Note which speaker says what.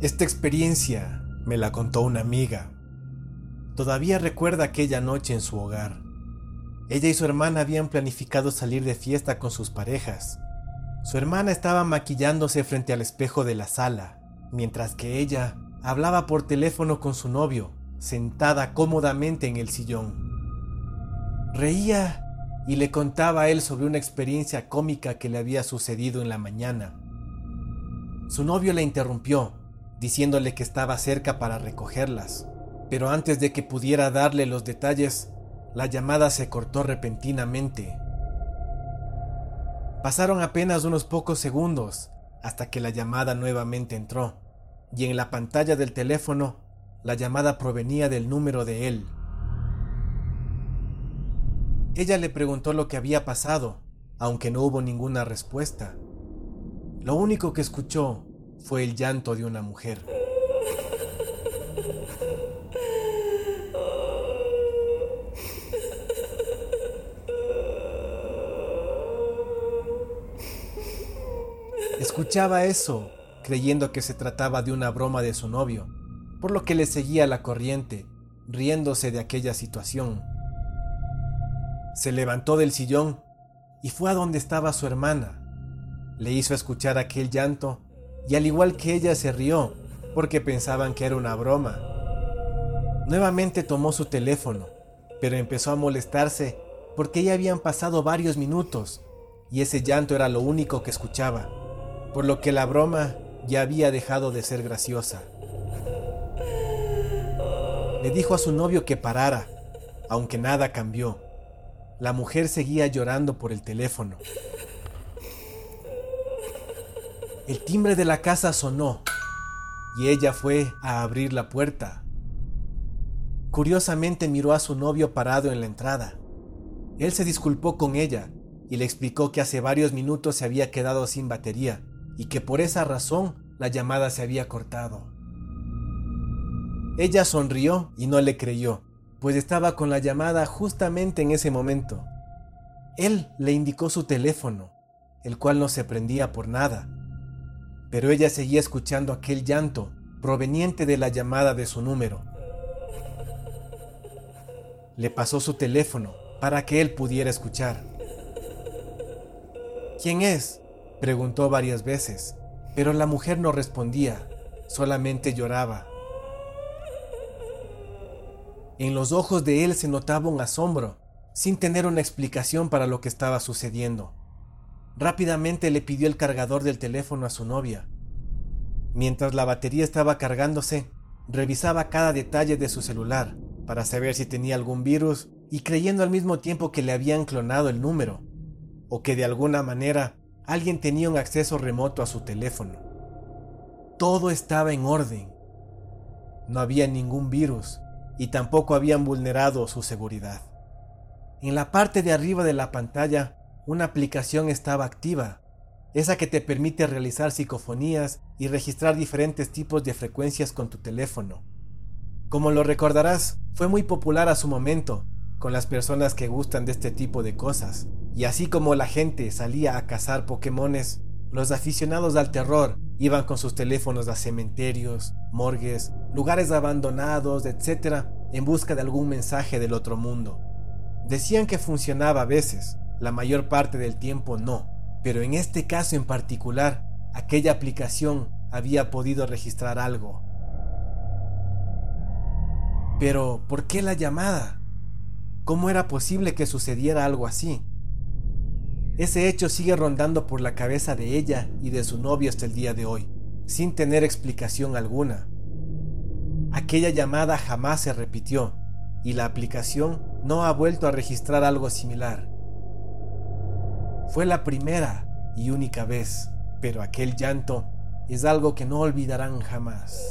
Speaker 1: Esta experiencia me la contó una amiga. Todavía recuerda aquella noche en su hogar. Ella y su hermana habían planificado salir de fiesta con sus parejas. Su hermana estaba maquillándose frente al espejo de la sala, mientras que ella hablaba por teléfono con su novio, sentada cómodamente en el sillón. Reía y le contaba a él sobre una experiencia cómica que le había sucedido en la mañana. Su novio le interrumpió, diciéndole que estaba cerca para recogerlas, pero antes de que pudiera darle los detalles, la llamada se cortó repentinamente. Pasaron apenas unos pocos segundos hasta que la llamada nuevamente entró, y en la pantalla del teléfono la llamada provenía del número de él. Ella le preguntó lo que había pasado, aunque no hubo ninguna respuesta. Lo único que escuchó fue el llanto de una mujer. Escuchaba eso, creyendo que se trataba de una broma de su novio, por lo que le seguía la corriente, riéndose de aquella situación. Se levantó del sillón y fue a donde estaba su hermana. Le hizo escuchar aquel llanto y al igual que ella se rió porque pensaban que era una broma. Nuevamente tomó su teléfono, pero empezó a molestarse porque ya habían pasado varios minutos y ese llanto era lo único que escuchaba, por lo que la broma ya había dejado de ser graciosa. Le dijo a su novio que parara, aunque nada cambió. La mujer seguía llorando por el teléfono. El timbre de la casa sonó y ella fue a abrir la puerta. Curiosamente miró a su novio parado en la entrada. Él se disculpó con ella y le explicó que hace varios minutos se había quedado sin batería y que por esa razón la llamada se había cortado. Ella sonrió y no le creyó, pues estaba con la llamada justamente en ese momento. Él le indicó su teléfono, el cual no se prendía por nada, pero ella seguía escuchando aquel llanto proveniente de la llamada de su número. Le pasó su teléfono para que él pudiera escuchar. ¿Quién es? preguntó varias veces, pero la mujer no respondía, solamente lloraba. En los ojos de él se notaba un asombro, sin tener una explicación para lo que estaba sucediendo. Rápidamente le pidió el cargador del teléfono a su novia. Mientras la batería estaba cargándose, revisaba cada detalle de su celular para saber si tenía algún virus y creyendo al mismo tiempo que le habían clonado el número, o que de alguna manera alguien tenía un acceso remoto a su teléfono. Todo estaba en orden. No había ningún virus y tampoco habían vulnerado su seguridad. En la parte de arriba de la pantalla, una aplicación estaba activa, esa que te permite realizar psicofonías y registrar diferentes tipos de frecuencias con tu teléfono. Como lo recordarás, fue muy popular a su momento con las personas que gustan de este tipo de cosas. Y así como la gente salía a cazar Pokémones, los aficionados al terror iban con sus teléfonos a cementerios, morgues, lugares abandonados, etc., en busca de algún mensaje del otro mundo. Decían que funcionaba a veces, la mayor parte del tiempo no, pero en este caso en particular, aquella aplicación había podido registrar algo. Pero, ¿por qué la llamada? ¿Cómo era posible que sucediera algo así? Ese hecho sigue rondando por la cabeza de ella y de su novio hasta el día de hoy, sin tener explicación alguna. Aquella llamada jamás se repitió y la aplicación no ha vuelto a registrar algo similar. Fue la primera y única vez, pero aquel llanto es algo que no olvidarán jamás.